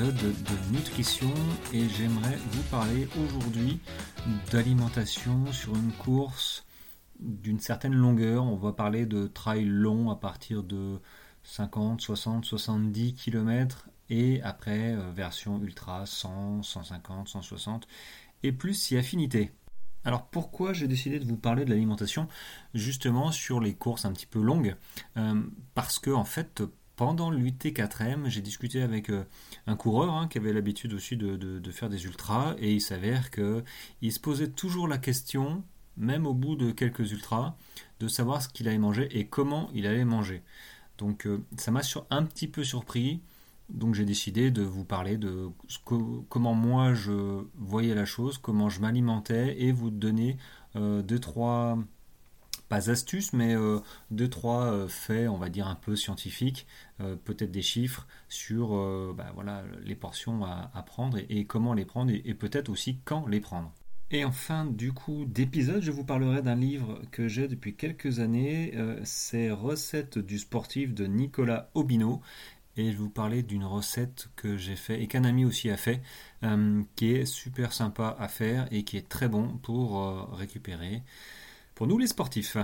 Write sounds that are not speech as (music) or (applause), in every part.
de nutrition et j'aimerais vous parler aujourd'hui d'alimentation sur une course d'une certaine longueur. On va parler de trail long à partir de 50, 60, 70 km et après euh, version ultra 100, 150, 160 et plus si affinité. Alors pourquoi j'ai décidé de vous parler de l'alimentation justement sur les courses un petit peu longues? Euh, Parce que en fait pendant l'UT4M j'ai discuté avec euh, un coureur hein, qui avait l'habitude aussi de, faire des ultras et il s'avère qu'il se posait toujours la question, même au bout de quelques ultras, de savoir ce qu'il allait manger et comment il allait manger. Donc euh, ça m'a un petit peu surpris donc j'ai décidé de vous parler de comment moi je voyais la chose, comment je m'alimentais et vous donner euh, deux trois pas astuces mais euh, deux trois euh, faits on va dire un peu scientifiques, peut-être des chiffres sur bah, voilà les portions à, prendre et, comment les prendre et, peut-être aussi quand les prendre. Et en fin du coup d'épisode, je vous parlerai d'un livre que j'ai depuis quelques années, c'est Recettes du sportif de Nicolas Obino et je vous parler d'une recette que j'ai fait et qu'un ami aussi a fait, euh, qui est super sympa à faire et qui est très bon pour euh, récupérer pour nous les sportifs.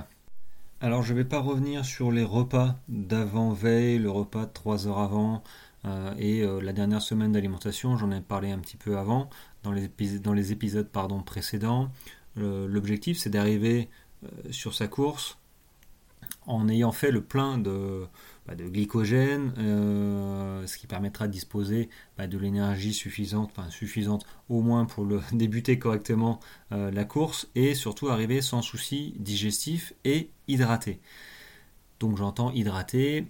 Alors je ne vais pas revenir sur les repas d'avant-veille, le repas de 3 heures avant euh, et la dernière semaine d'alimentation, j'en ai parlé un petit peu avant dans les, épisodes précédents. L'objectif c'est d'arriver sur sa course en ayant fait le plein de, bah, de glycogène, euh, ce qui permettra de disposer bah, de l'énergie suffisante, enfin suffisante au moins pour le, (laughs) débuter correctement euh, la course et surtout arriver sans souci digestif et hydraté. Donc j'entends hydraté,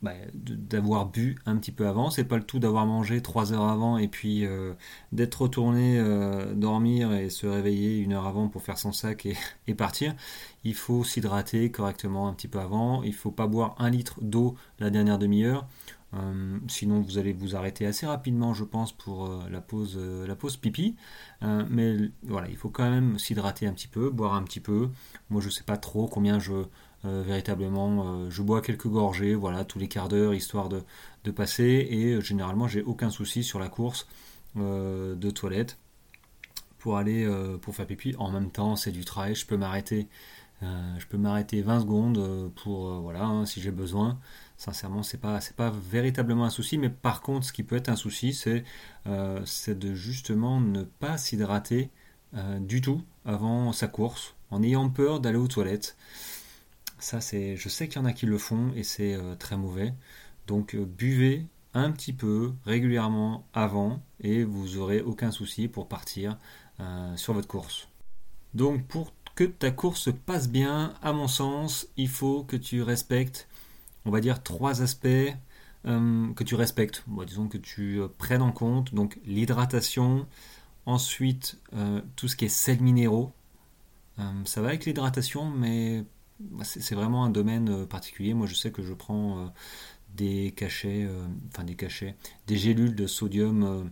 bah, d'avoir bu un petit peu avant. C'est pas le tout d'avoir mangé trois heures avant et puis euh, d'être retourné euh, dormir et se réveiller une heure avant pour faire son sac et, (laughs) partir. Il faut s'hydrater correctement un petit peu avant. Il faut pas boire un litre d'eau la dernière demi-heure. Euh, sinon, vous allez vous arrêter assez rapidement, je pense, pour la pause, la pause pipi. mais voilà, il faut quand même s'hydrater un petit peu, boire un petit peu. Moi, je sais pas trop combien je véritablement, euh, je bois quelques gorgées, voilà, tous les quarts d'heure, histoire de, passer, et euh, généralement, j'ai aucun souci sur la course de toilette pour aller pour faire pipi. En même temps, c'est du trail, je peux m'arrêter. je peux m'arrêter 20 secondes pour voilà hein, si j'ai besoin. Sincèrement, c'est pas c'est pas véritablement un souci, mais par contre, ce qui peut être un souci, c'est c'est de justement ne pas s'hydrater du tout avant sa course, en ayant peur d'aller aux toilettes. Ça, c'est, je sais qu'il y en a qui le font et c'est euh, très mauvais. Donc euh, buvez un petit peu régulièrement avant et vous aurez aucun souci pour partir euh, sur votre course. Donc pour que ta course passe bien, à mon sens, il faut que tu respectes, on va dire, trois aspects que tu respectes. disons que tu prennes en compte donc l'hydratation, ensuite tout ce qui est sels minéraux. ça va avec l'hydratation, mais c'est vraiment un domaine euh, particulier. Moi, je sais que je prends euh, des cachets, euh, enfin des cachets, des gélules de sodium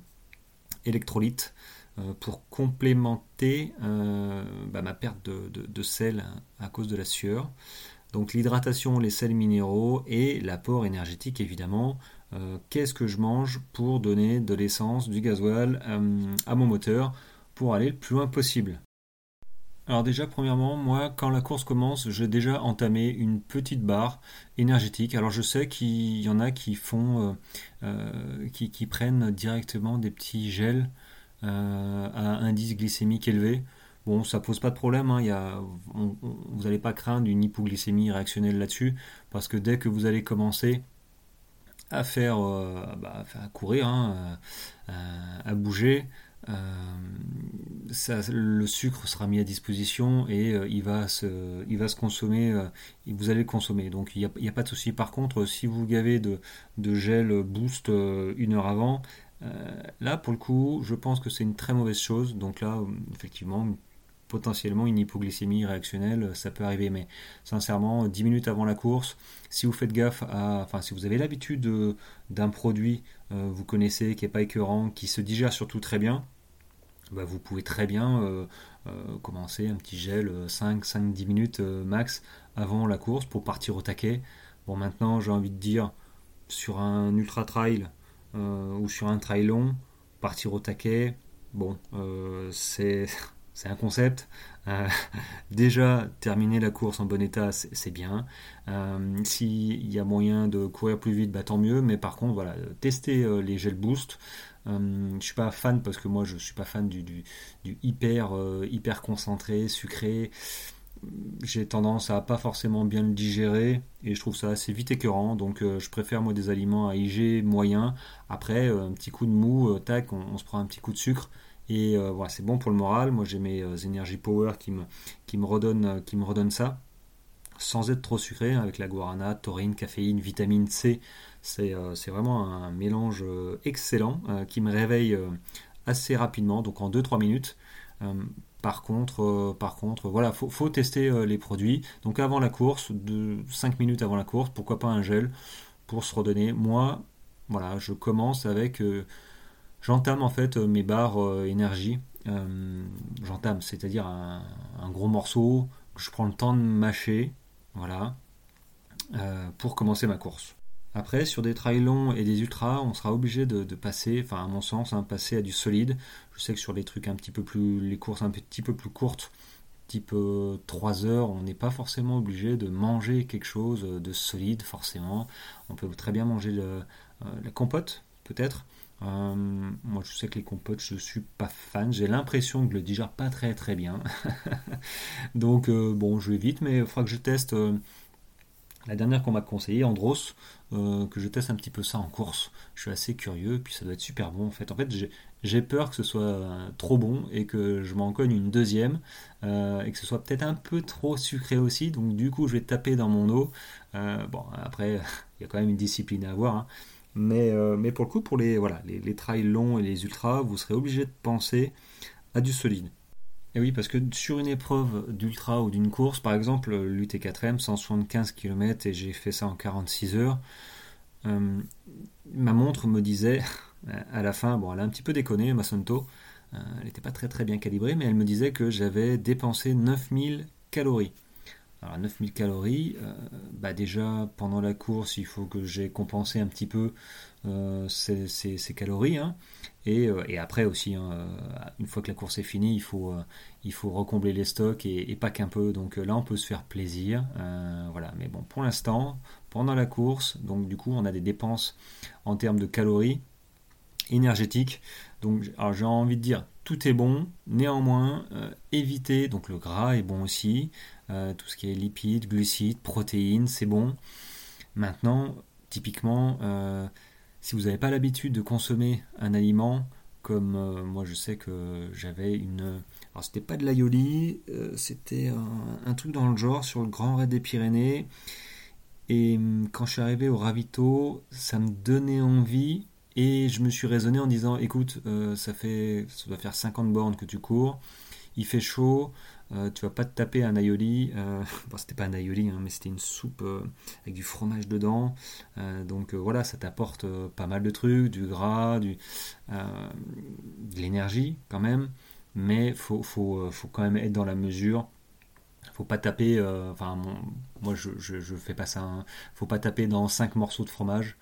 électrolyte pour complémenter bah, ma perte de, sel à cause de la sueur. Donc l'hydratation, les sels minéraux et l'apport énergétique évidemment. Qu'est-ce que je mange pour donner de l'essence, du gasoil à mon moteur pour aller le plus loin possible? Alors déjà, premièrement, moi, quand la course commence, j'ai déjà entamé une petite barre énergétique. Alors je sais qu'il y en a qui font, euh, euh, qui, prennent directement des petits gels euh, à indice glycémique élevé. Bon, ça pose pas de problème. Hein, vous n'allez pas craindre une hypoglycémie réactionnelle là-dessus, parce que dès que vous allez commencer à faire, bah, à courir, hein, à bouger, euh, le sucre sera mis à disposition et euh, il, va se, consommer, euh, vous allez le consommer. Donc il n'y a, pas de souci. Par contre, si vous gavez de, de gel boost une heure avant, là pour le coup, je pense que c'est une très mauvaise chose. Donc là, effectivement, potentiellement une hypoglycémie réactionnelle, ça peut arriver. Mais sincèrement, 10 minutes avant la course, si vous faites gaffe à, enfin, si vous avez l'habitude d'un produit, vous connaissez, qui n'est pas écœurant, qui se digère surtout très bien, bah, vous pouvez très bien euh, euh, commencer un petit gel 5, 5, 10 minutes euh, max avant la course pour partir au taquet. Bon, maintenant, j'ai envie de dire, sur un ultra trail ou sur un trail long, partir au taquet, bon, c'est (laughs) c'est un concept. (laughs) Déjà, terminer la course en bon état, c'est bien. S'il y a moyen de courir plus vite, bah, tant mieux. Mais par contre, voilà, tester les gel boost. Euh, je suis pas fan parce que moi, je suis pas fan du, hyper, hyper concentré, sucré. J'ai tendance à pas forcément bien le digérer et je trouve ça assez vite écœurant. Donc, je préfère moi des aliments à IG moyen. Après, un petit coup de mou, tac, on se prend un petit coup de sucre et euh, voilà, c'est bon pour le moral. Moi, j'ai mes euh, Energy Power qui me, qui, me euh, qui me redonnent ça, sans être trop sucré, hein, avec la guarana, taurine, caféine, vitamine C. C'est vraiment un mélange excellent qui me réveille assez rapidement, donc en 2-3 minutes. Par contre, par contre, voilà, faut, tester les produits. Donc avant la course, de 5 minutes avant la course, pourquoi pas un gel pour se redonner. Moi, voilà, je commence avec j'entame en fait euh, mes barres euh, énergie. Euh, j'entame, c'est-à-dire un, gros morceau je prends le temps de mâcher, voilà, pour commencer ma course. Après, sur des trails longs et des ultras, on sera obligé de, passer, enfin à mon sens, hein, passer à du solide. Je sais que sur les trucs un petit peu plus, les courses un petit peu plus courtes, type 3 heures, on n'est pas forcément obligé de manger quelque chose de solide, forcément. On peut très bien manger la compote, peut-être. Euh, moi, je sais que les compotes, je suis pas fan. J'ai l'impression que je le digère pas très très bien. (laughs) Donc, euh, bon, je vais vite, mais il faudra que je teste euh, la dernière qu'on m'a conseillé, Andros, que je teste un petit peu ça en course. Je suis assez curieux, puis ça doit être super bon en fait. En fait, j'ai peur que ce soit trop bon et que je m'en cogne une deuxième et que ce soit peut-être un peu trop sucré aussi. Donc, du coup, je vais taper dans mon eau. bon, après, (laughs) il y a quand même une discipline à avoir. Hein. Mais, euh, mais pour le coup, pour les, voilà, les, trails longs et les ultras, vous serez obligé de penser à du solide. Et oui, parce que sur une épreuve d'ultra ou d'une course, par exemple l'UT4M, 175 km et j'ai fait ça en 46 heures, euh, ma montre me disait (laughs) à la fin, bon, elle a un petit peu déconné, ma Santo, euh, elle n'était pas très très bien calibrée, mais elle me disait que j'avais dépensé 9000 calories. Alors 9000 calories, euh, bah déjà pendant la course il faut que j'ai compensé un petit peu euh, ces, calories. Hein. Euh, et, après aussi, hein, une fois que la course est finie, il faut, recombler les stocks et, pas qu'un peu. Donc là on peut se faire plaisir. voilà. Mais bon, pour l'instant, pendant la course, donc du coup on a des dépenses en termes de calories énergétiques. Donc j'ai envie de dire tout est bon, néanmoins éviter, donc le gras est bon aussi, euh, tout ce qui est lipides, glucides, protéines, c'est bon. Maintenant, typiquement, euh, si vous n'avez pas l'habitude de consommer un aliment, comme euh, moi je sais que j'avais une... Alors c'était pas de l'aioli, c'était un, truc dans le genre sur le Grand Raid des Pyrénées. Et hum, quand je suis arrivé au ravito, ça me donnait envie et je me suis raisonné en disant écoute, ça fait ça doit faire 50 bornes que tu cours, il fait chaud, euh, tu vas pas te taper un aioli. Euh, (laughs) c'était pas un aioli, hein, mais c'était une soupe euh, avec du fromage dedans. donc voilà, ça t'apporte pas mal de trucs, du gras, de l'énergie quand même. Mais faut, faut, faut quand même être dans la mesure faut pas taper, enfin moi je, je, fais pas ça, hein. faut pas taper dans 5 morceaux de fromage.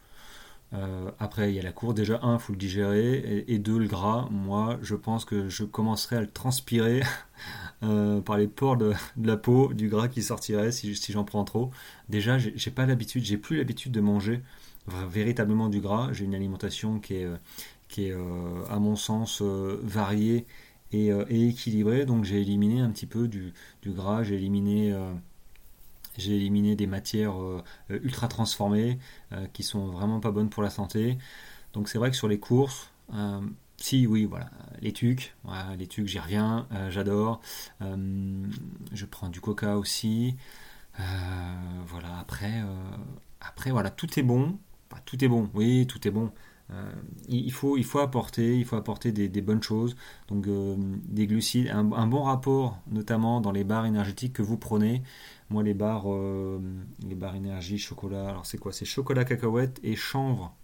Après il y a la cour, déjà un, faut le digérer, et, deux, le gras, moi je pense que je commencerai à le transpirer (laughs) Euh, par les pores de, la peau, du gras qui sortirait si, j'en prends trop. Déjà, j'ai pas l'habitude, j'ai plus l'habitude de manger véritablement du gras. J'ai une alimentation qui est, euh, qui est euh, à mon sens, variée et, équilibrée. Donc j'ai éliminé un petit peu du, gras, j'ai éliminé j'ai éliminé des matières ultra transformées qui sont vraiment pas bonnes pour la santé. Donc c'est vrai que sur les courses, si, oui, voilà, les tucs, les tucs, j'y reviens, euh, j'adore. Euh, je prends du coca aussi. Euh, voilà, après, après, voilà, tout est bon. tout est bon, oui, tout est bon. Il, faut, il faut apporter, il faut apporter des, bonnes choses. Donc, des glucides, un, bon rapport, notamment dans les barres énergétiques que vous prenez. Moi, les barres, les barres énergie, chocolat, alors c'est quoi? C'est chocolat cacahuète et chanvre.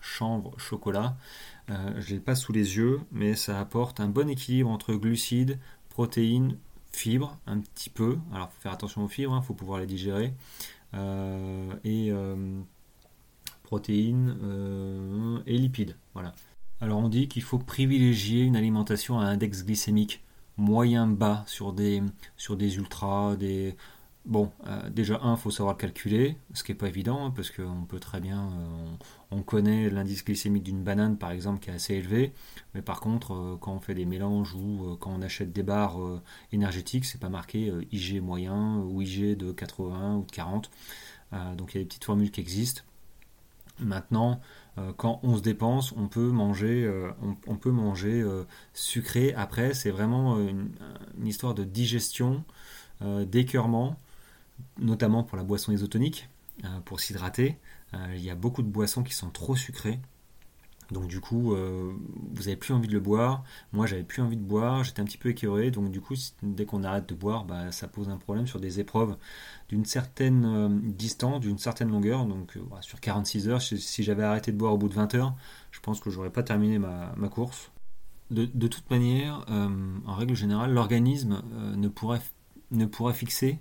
Chanvre, chocolat. Euh, je ne l'ai pas sous les yeux, mais ça apporte un bon équilibre entre glucides, protéines, fibres, un petit peu. Alors, faut faire attention aux fibres, il hein, faut pouvoir les digérer. Euh, et euh, protéines et lipides. Voilà. Alors on dit qu'il faut privilégier une alimentation à index glycémique moyen bas sur des, sur des ultras, des... Bon, euh, déjà, un, il faut savoir le calculer, ce qui n'est pas évident, hein, parce qu'on peut très bien... Euh, on, connaît l'indice glycémique d'une banane, par exemple, qui est assez élevé, mais par contre, quand on fait des mélanges ou quand on achète des barres énergétiques, c'est pas marqué IG moyen ou IG de 80 ou de 40. donc il y a des petites formules qui existent. Maintenant, euh, quand on se dépense, on peut manger, euh, on, peut manger euh, sucré. Après, c'est vraiment une, histoire de digestion, d'écœurement, notamment pour la boisson isotonique, pour s'hydrater. il y a beaucoup de boissons qui sont trop sucrées. Donc du coup, euh, vous avez plus envie de le boire. Moi, j'avais plus envie de boire. J'étais un petit peu écœuré. Donc du coup, dès qu'on arrête de boire, bah, ça pose un problème sur des épreuves d'une certaine euh, distance, d'une certaine longueur. Donc euh, sur 46 heures, si, j'avais arrêté de boire au bout de 20 heures, je pense que j'aurais pas terminé ma, course. De, toute manière, en règle générale, l'organisme ne, pourrait, ne pourrait fixer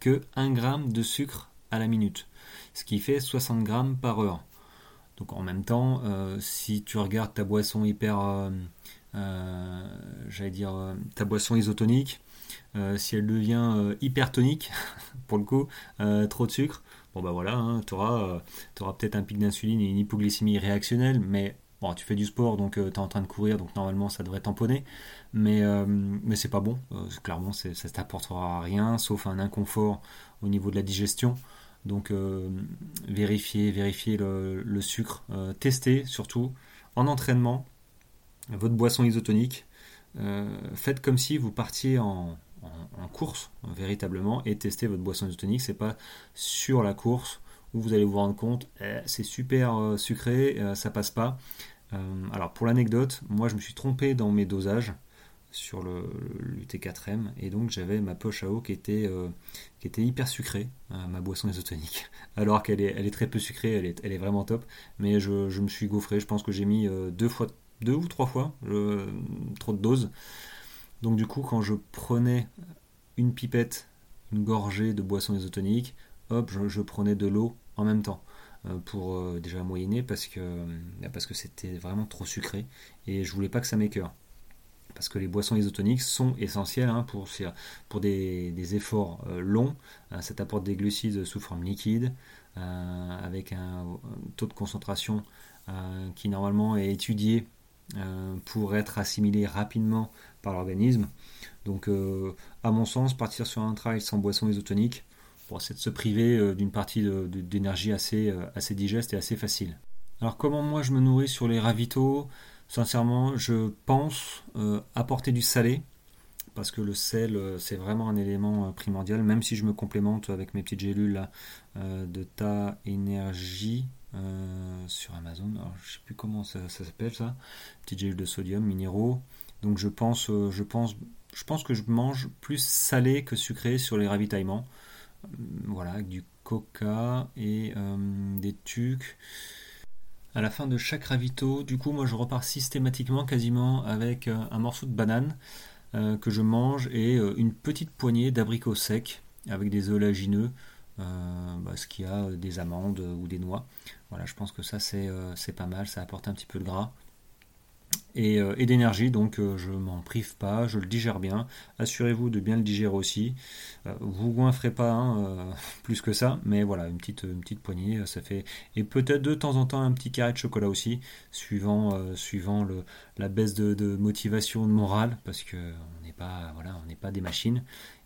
que 1 gramme de sucre à la minute, ce qui fait 60 grammes par heure. Donc en même temps, euh, si tu regardes ta boisson hyper, euh, euh, j'allais dire, ta boisson isotonique, si elle devient hypertonique, (laughs) pour le coup, trop de sucre, bon bah voilà, hein, tu auras, peut-être un pic d'insuline et une hypoglycémie réactionnelle, mais bon, tu fais du sport, donc tu es en train de courir, donc normalement ça devrait tamponner, mais, mais c'est pas bon, clairement ça t'apportera rien, sauf un inconfort au niveau de la digestion. Donc euh, vérifiez, vérifiez le, sucre, euh, testez surtout en entraînement votre boisson isotonique. Euh, faites comme si vous partiez en, course véritablement et testez votre boisson isotonique. C'est pas sur la course où vous allez vous rendre compte eh, c'est super sucré, ça passe pas. alors pour l'anecdote, moi je me suis trompé dans mes dosages sur le, l'UT4M et donc j'avais ma poche à eau qui était, euh, qui était hyper sucrée, euh, ma boisson isotonique, (laughs) alors qu'elle est, très peu sucrée, elle est, vraiment top, mais je, me suis gaufré, je pense que j'ai mis euh, deux, fois, deux ou trois fois trop de doses. Donc du coup quand je prenais une pipette, une gorgée de boisson isotonique, hop, je, je prenais de l'eau en même temps pour déjà moyenner parce que, parce que c'était vraiment trop sucré. Et je voulais pas que ça m'écœure parce que les boissons isotoniques sont essentielles hein, pour, pour des, efforts euh, longs. Euh, ça apporte des glucides sous forme liquide, euh, avec un, taux de concentration qui normalement est étudié pour être assimilé rapidement par l'organisme. Donc, à mon sens, partir sur un trail sans boisson isotonique, c'est de se priver d'une partie d'énergie assez, assez digeste et assez facile. Alors, comment moi je me nourris sur les ravitaux Sincèrement, je pense euh, apporter du salé, parce que le sel, euh, c'est vraiment un élément euh, primordial, même si je me complémente avec mes petites gélules de Ta Énergie sur Amazon. Alors, je sais plus comment ça, s'appelle ça. Petites gélules de sodium, minéraux. Donc je pense, je pense, je pense que je mange plus salé que sucré sur les ravitaillements. Voilà, avec du coca et des tucs à la fin de chaque ravito, du coup, moi je repars systématiquement quasiment avec euh, un morceau de banane euh, que je mange et euh, une petite poignée d'abricots secs avec des oléagineux, bah, ce qui a des amandes ou des noix. Voilà, je pense que ça c'est pas mal, ça apporte un petit peu de gras. Euh, et, d'énergie, donc euh, je m'en prive pas, je le digère bien. Assurez-vous de bien le digérer aussi. Euh, vous goinfrez pas hein, (laughs) plus que ça, mais voilà, une petite, poignée, ça fait. Et peut-être de temps en temps un petit carré de chocolat aussi, suivant, la baisse de, motivation de morale, parce que on n'est pas, des machines.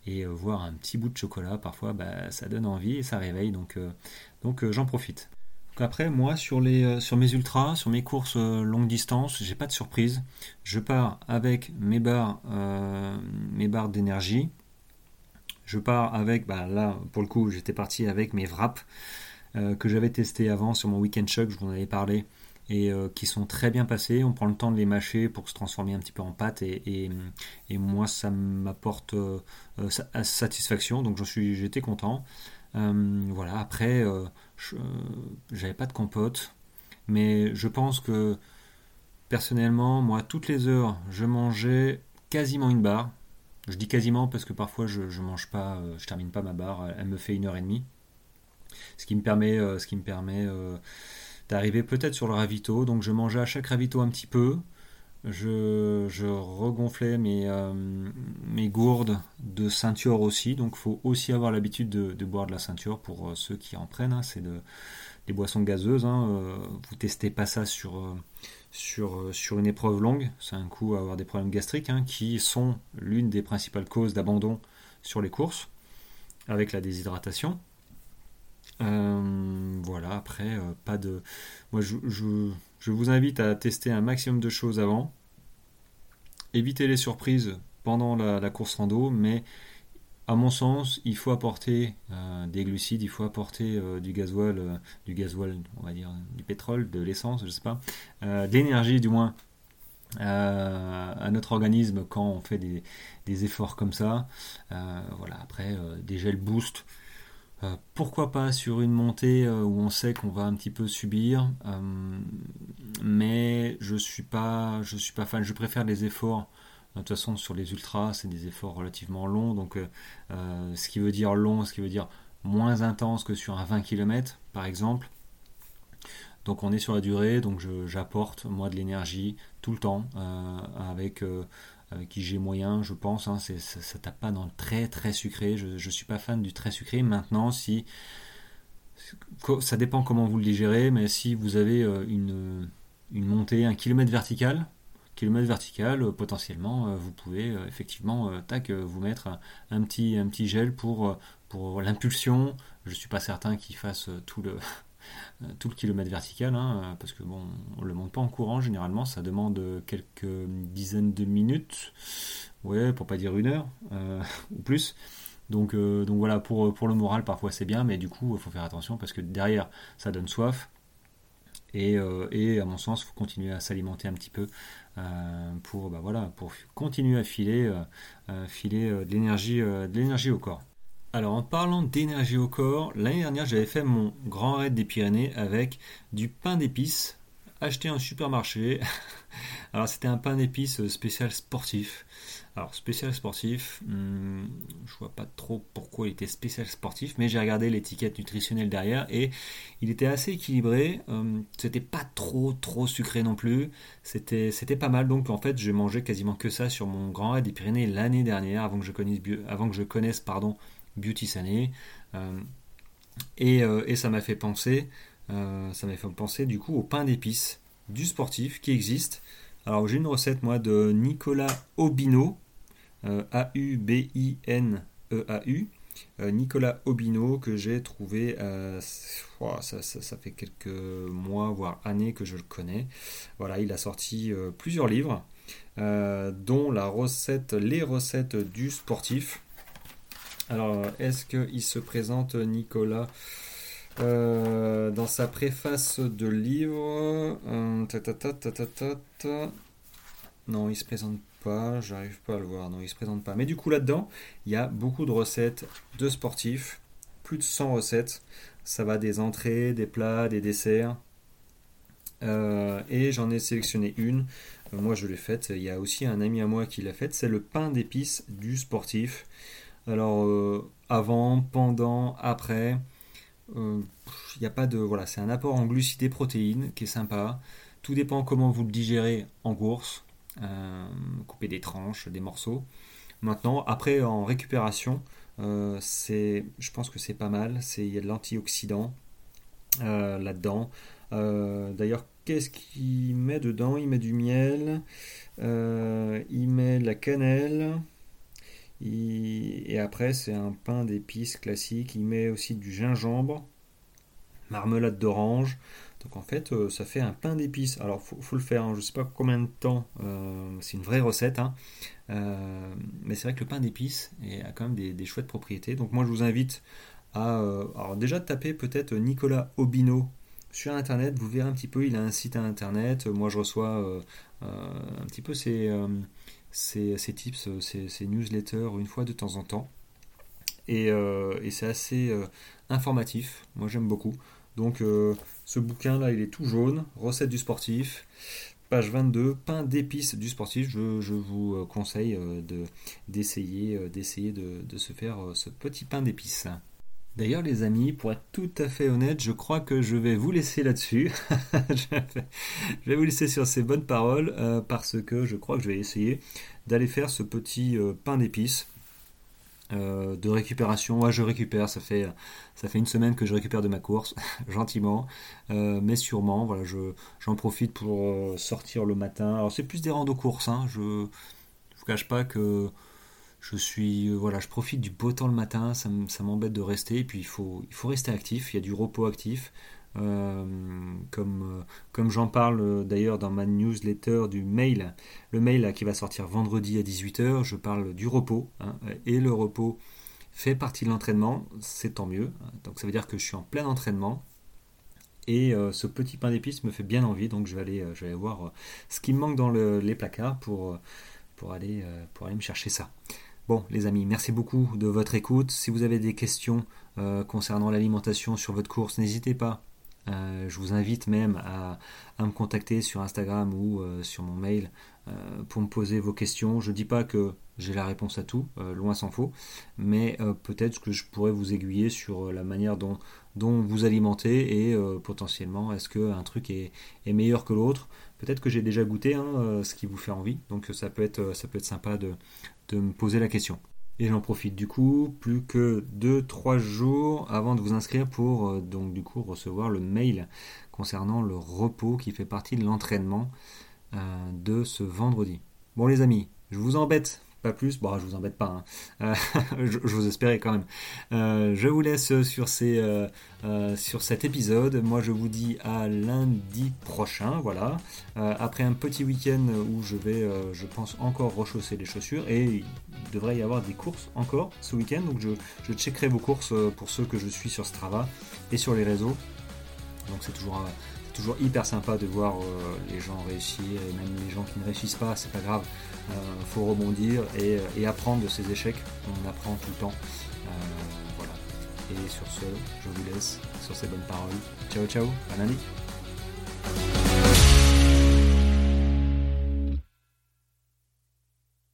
Et voir un petit bout de chocolat, parfois, bah, ça donne envie et ça réveille, donc j'en profite après, moi, sur, les, euh, sur mes ultras, sur mes courses euh, longue distance, j'ai pas de surprise. Je pars avec mes barres, euh, mes d'énergie. Je pars avec, bah là, pour le coup, j'étais parti avec mes wraps que j'avais testé avant sur mon weekend shock, je vous en avais parlé, et qui sont très bien passés. On prend le temps de les mâcher pour se transformer un petit peu en pâte, et, et, moi, ça m'apporte satisfaction, donc j'étais content. Voilà, après euh, j'avais pas de compote, mais je pense que personnellement, moi, toutes les heures, je mangeais quasiment une barre. Je dis quasiment parce que parfois je, mange pas, euh, je termine pas ma barre, elle me fait une heure et demie. Ce qui me permet, ce qui me permet d'arriver peut-être sur le ravito. Donc je mangeais à chaque ravito un petit peu. Je, je regonflais mes, mes gourdes de ceinture aussi. Donc faut aussi avoir l'habitude de, boire de la ceinture pour ceux qui en prennent. Hein. C'est de, des boissons gazeuses. Hein. vous testez pas ça euh, sur une épreuve longue. C'est un coup à avoir des problèmes gastriques hein, qui sont l'une des principales causes d'abandon sur les courses avec la déshydratation. Euh, voilà, après, euh, pas de. Moi, je, vous invite à tester un maximum de choses avant. Évitez les surprises pendant la, course rando, mais à mon sens, il faut apporter euh, des glucides, il faut apporter du gasoil, du gasoil, on va dire, du pétrole, de l'essence, je sais pas, d'énergie du moins à notre organisme quand on fait des, efforts comme ça. voilà, après, des gels boost. Pourquoi pas sur une montée où on sait qu'on va un petit peu subir, mais je suis pas, je suis pas fan. Je préfère les efforts de toute façon, sur les ultras, c'est des efforts relativement longs. Donc, euh, euh, ce qui veut dire long, ce qui veut dire moins intense que sur un 20 km, par exemple. Donc, on est sur la durée. Donc, j'apporte, moi, de l'énergie tout le temps euh, avec, qui j'ai moyen, je pense. Hein, ça, ça tape pas dans le très, très sucré. Je ne suis pas fan du très sucré. Maintenant, si. Ça dépend comment vous le digérez, mais si vous avez une, une montée, un kilomètre vertical, kilomètre vertical, euh, potentiellement, euh, vous pouvez euh, effectivement tac, vous mettre un, petit, un petit gel pour, pour l'impulsion. Je suis pas certain qu'il fasse tout le, tout le kilomètre vertical, hein, parce que bon, on le monte pas en courant généralement, ça demande quelques dizaines de minutes, ouais, pour pas dire une heure (laughs) ou plus. Donc, donc voilà, pour, pour le moral, parfois c'est bien, mais du coup, il faut faire attention parce que derrière, ça donne soif. Et, et à mon sens, il faut continuer à s'alimenter un petit peu euh, pour, bah voilà, pour continuer à filer, euh, euh, filer de l'énergie au corps. Alors en parlant d'énergie au corps, l'année dernière j'avais fait mon grand raid des Pyrénées avec du pain d'épices acheté en supermarché. (laughs) Alors c'était un pain d'épices spécial sportif. Alors spécial sportif, hmm, je vois pas trop pourquoi il était spécial sportif, mais j'ai regardé l'étiquette nutritionnelle derrière et il était assez équilibré. Euh, c'était pas trop trop sucré non plus. C'était pas mal. Donc en fait j'ai mangé quasiment que ça sur mon grand raid des Pyrénées l'année dernière avant que je connaisse avant que je connaisse pardon Beauty Sané. Euh, et, euh, et, ça m'a fait penser ça m'a fait penser du coup au pain d'épices du sportif qui existe. Alors j'ai une recette moi de Nicolas Obino, euh, A-U-B-I-N-E-A-U. Euh, Nicolas Obino que j'ai trouvé, euh, ça, ça, fait quelques mois voire années que je le connais. Voilà, il a sorti plusieurs livres, dont la recette, les recettes du sportif. Alors, est-ce qu'il se présente Nicolas dans sa préface de livre Non, il se présente pas, j'arrive pas à le voir, non, il se présente pas. Mais du coup, là-dedans, il y a beaucoup de recettes de sportifs, plus de 100 recettes. Ça va des entrées, des plats, des desserts. Euh, et j'en ai sélectionné une. Euh, moi, je l'ai faite. Il y a aussi un ami à moi qui l'a faite. C'est le pain d'épices du sportif. Alors, euh, avant, pendant, après, il n'y a pas de. Voilà, c'est un apport en glucides et protéines qui est sympa. Tout dépend comment vous le digérez en course. Euh, couper des tranches, des morceaux. Maintenant, après en récupération, euh, c'est, je pense que c'est pas mal. C'est, il y a de l'antioxydant euh, là-dedans. d'ailleurs, qu'est-ce qu'il met dedans? Il met du miel, il met de la cannelle. Et après, c'est un pain d'épices classique. Il met aussi du gingembre, marmelade d'orange, donc en fait, euh, ça fait un pain d'épices. Alors faut, faut le faire, hein. je ne sais pas combien de temps, euh, c'est une vraie recette, hein. euh, mais c'est vrai que le pain d'épices a quand même des, chouettes propriétés. Donc moi je vous invite à alors déjà taper peut-être Nicolas Obino sur internet, vous verrez un petit peu, il a un site internet, moi je reçois un petit peu ses, tips, ses, newsletters une fois de temps en temps. Et, c'est assez informatif, moi j'aime beaucoup. Donc euh, ce bouquin-là, il est tout jaune, recette du sportif, page 22, pain d'épices du sportif. Je, vous euh, conseille euh, d'essayer de, d'essayer de, se faire ce petit pain d'épices. D'ailleurs, les amis, pour être tout à fait honnête, je crois que je vais vous laisser là-dessus. (laughs) je vais vous laisser sur ces bonnes paroles euh, parce que je crois que je vais essayer d'aller faire ce petit euh, pain d'épices euh, de récupération. Ouais, je récupère, ça fait, une semaine que je récupère de ma course, (laughs) gentiment, mais sûrement. Voilà, je, j'en profite pour sortir le matin. Alors, c'est plus des randos courses, hein, je ne vous cache pas que je suis euh, voilà, je profite du beau temps le matin, ça m'embête de rester, et puis il faut, rester actif, il y a du repos actif. Euh, comme, euh, comme j'en parle d'ailleurs dans ma newsletter du mail, le mail qui va sortir vendredi à 18h, je parle du repos, hein, et le repos fait partie de l'entraînement, c'est tant mieux. Donc ça veut dire que je suis en plein entraînement, et ce petit pain d'épices me fait bien envie, donc je vais aller, voir ce qui me manque dans les placards pour aller me chercher ça. Bon, les amis, merci beaucoup de votre écoute. Si vous avez des questions euh, concernant l'alimentation sur votre course, n'hésitez pas. Euh, je vous invite même à, me contacter sur Instagram ou euh, sur mon mail pour me poser vos questions. Je ne dis pas que j'ai la réponse à tout, loin s'en faut, mais peut-être que je pourrais vous aiguiller sur la manière dont, vous alimentez et potentiellement est-ce qu'un truc est, est, meilleur que l'autre. Peut-être que j'ai déjà goûté hein, ce qui vous fait envie, donc ça peut être, ça peut être sympa de, me poser la question. Et j'en profite du coup, plus que 2-3 jours avant de vous inscrire pour euh, donc du coup recevoir le mail concernant le repos qui fait partie de l'entraînement euh, de ce vendredi. Bon les amis, je vous embête pas plus. Bon, je vous embête pas. Hein. Euh, (laughs) je, vous espérais quand même. Euh, je vous laisse sur, ces, euh, sur cet épisode. Moi, je vous dis à lundi prochain. Voilà. après un petit week-end où je vais, je pense, encore rechausser les chaussures. Et il devrait y avoir des courses encore ce week-end. Donc, je, je checkerai vos courses pour ceux que je suis sur Strava et sur les réseaux. Donc, c'est toujours toujours hyper sympa de voir les gens réussir et même les gens qui ne réussissent pas, c'est pas grave. Il euh, faut rebondir euh, et, apprendre de ses échecs. On apprend tout le temps. Euh, voilà. Et sur ce, je vous laisse sur ces bonnes paroles. Ciao ciao, à lundi